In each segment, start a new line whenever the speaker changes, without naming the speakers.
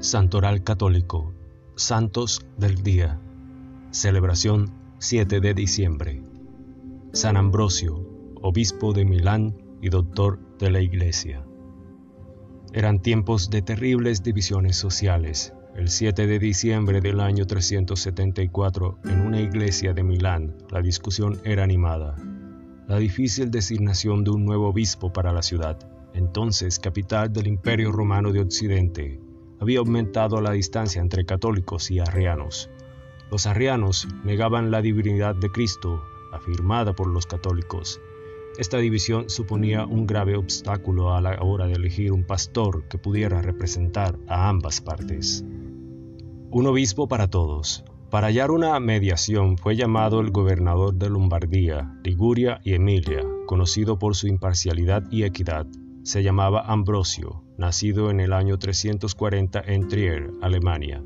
Santoral Católico, Santos del Día, celebración 7 de diciembre. San Ambrosio, obispo de Milán y doctor de la Iglesia. Eran tiempos de terribles divisiones sociales. El 7 de diciembre del año 374, en una iglesia de Milán, la discusión era animada. La difícil designación de un nuevo obispo para la ciudad, entonces capital del Imperio Romano de Occidente, había aumentado la distancia entre católicos y arrianos. Los arrianos negaban la divinidad de Cristo, afirmada por los católicos. Esta división suponía un grave obstáculo a la hora de elegir un pastor que pudiera representar a ambas partes. Un obispo para todos. Para hallar una mediación fue llamado el gobernador de Lombardía, Liguria y Emilia, conocido por su imparcialidad y equidad. Se llamaba Ambrosio, nacido en el año 340 en Trier, Alemania,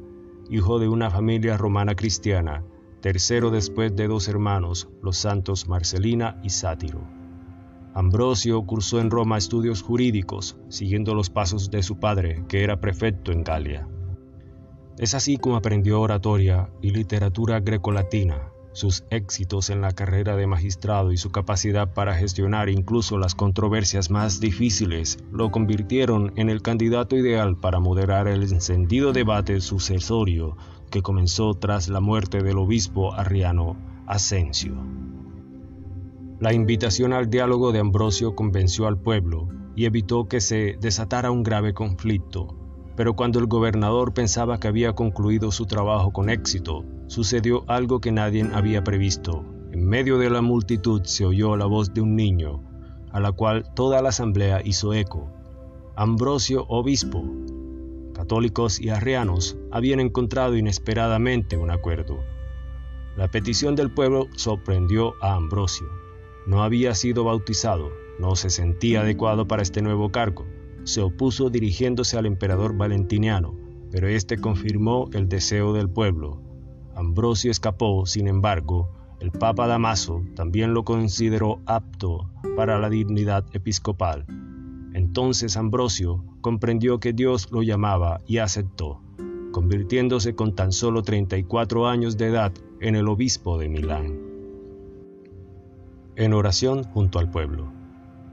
hijo de una familia romana cristiana, tercero después de dos hermanos, los santos Marcelina y Sátiro. Ambrosio cursó en Roma estudios jurídicos, siguiendo los pasos de su padre, que era prefecto en Galia. Es así como aprendió oratoria y literatura grecolatina, sus éxitos en la carrera de magistrado y su capacidad para gestionar incluso las controversias más difíciles lo convirtieron en el candidato ideal para moderar el encendido debate sucesorio que comenzó tras la muerte del obispo arriano Asensio. La invitación al diálogo de Ambrosio convenció al pueblo y evitó que se desatara un grave conflicto pero cuando el gobernador pensaba que había concluido su trabajo con éxito, sucedió algo que nadie había previsto. En medio de la multitud se oyó la voz de un niño, a la cual toda la asamblea hizo eco. Ambrosio, obispo. Católicos y arrianos habían encontrado inesperadamente un acuerdo. La petición del pueblo sorprendió a Ambrosio. No había sido bautizado, no se sentía adecuado para este nuevo cargo se opuso dirigiéndose al emperador Valentiniano, pero éste confirmó el deseo del pueblo. Ambrosio escapó, sin embargo, el Papa Damaso también lo consideró apto para la dignidad episcopal. Entonces Ambrosio comprendió que Dios lo llamaba y aceptó, convirtiéndose con tan solo 34 años de edad en el obispo de Milán. En oración junto al pueblo,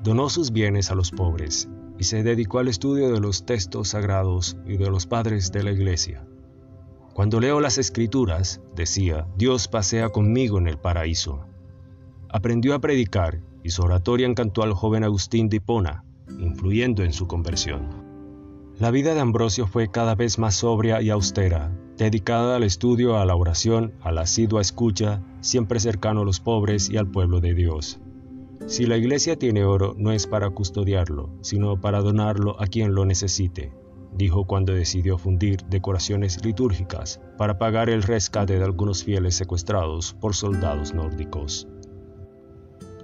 donó sus bienes a los pobres y se dedicó al estudio de los textos sagrados y de los padres de la iglesia. Cuando leo las escrituras, decía, Dios pasea conmigo en el paraíso. Aprendió a predicar y su oratoria encantó al joven Agustín de Hipona, influyendo en su conversión. La vida de Ambrosio fue cada vez más sobria y austera, dedicada al estudio, a la oración, a la asidua escucha, siempre cercano a los pobres y al pueblo de Dios. Si la iglesia tiene oro, no es para custodiarlo, sino para donarlo a quien lo necesite, dijo cuando decidió fundir decoraciones litúrgicas para pagar el rescate de algunos fieles secuestrados por soldados nórdicos.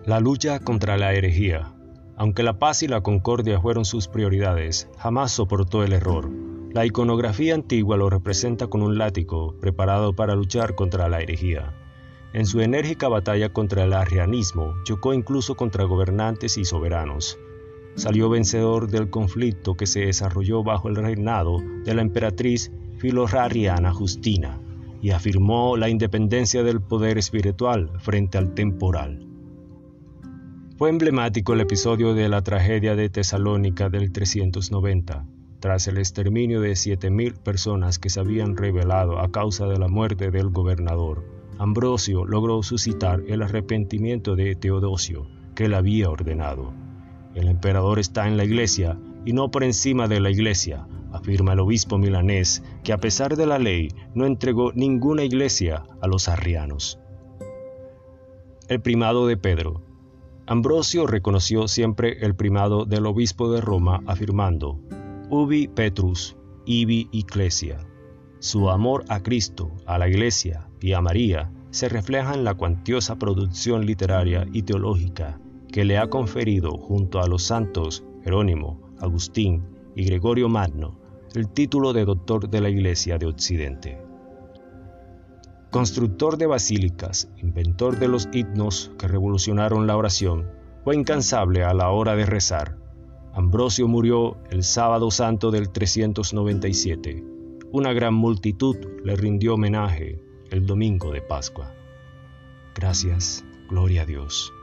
La lucha contra la herejía. Aunque la paz y la concordia fueron sus prioridades, jamás soportó el error. La iconografía antigua lo representa con un látigo preparado para luchar contra la herejía. En su enérgica batalla contra el arrianismo, chocó incluso contra gobernantes y soberanos. Salió vencedor del conflicto que se desarrolló bajo el reinado de la emperatriz filorariana Justina y afirmó la independencia del poder espiritual frente al temporal. Fue emblemático el episodio de la tragedia de Tesalónica del 390, tras el exterminio de 7.000 personas que se habían rebelado a causa de la muerte del gobernador. Ambrosio logró suscitar el arrepentimiento de Teodosio, que le había ordenado. El emperador está en la iglesia y no por encima de la iglesia, afirma el obispo milanés, que a pesar de la ley no entregó ninguna iglesia a los arrianos. El primado de Pedro. Ambrosio reconoció siempre el primado del obispo de Roma, afirmando, Ubi Petrus, ibi Ecclesia. Su amor a Cristo, a la Iglesia y a María se refleja en la cuantiosa producción literaria y teológica que le ha conferido junto a los santos Jerónimo, Agustín y Gregorio Magno el título de doctor de la Iglesia de Occidente. Constructor de basílicas, inventor de los himnos que revolucionaron la oración, fue incansable a la hora de rezar. Ambrosio murió el sábado santo del 397 una gran multitud le rindió homenaje el domingo de Pascua. Gracias, gloria a Dios.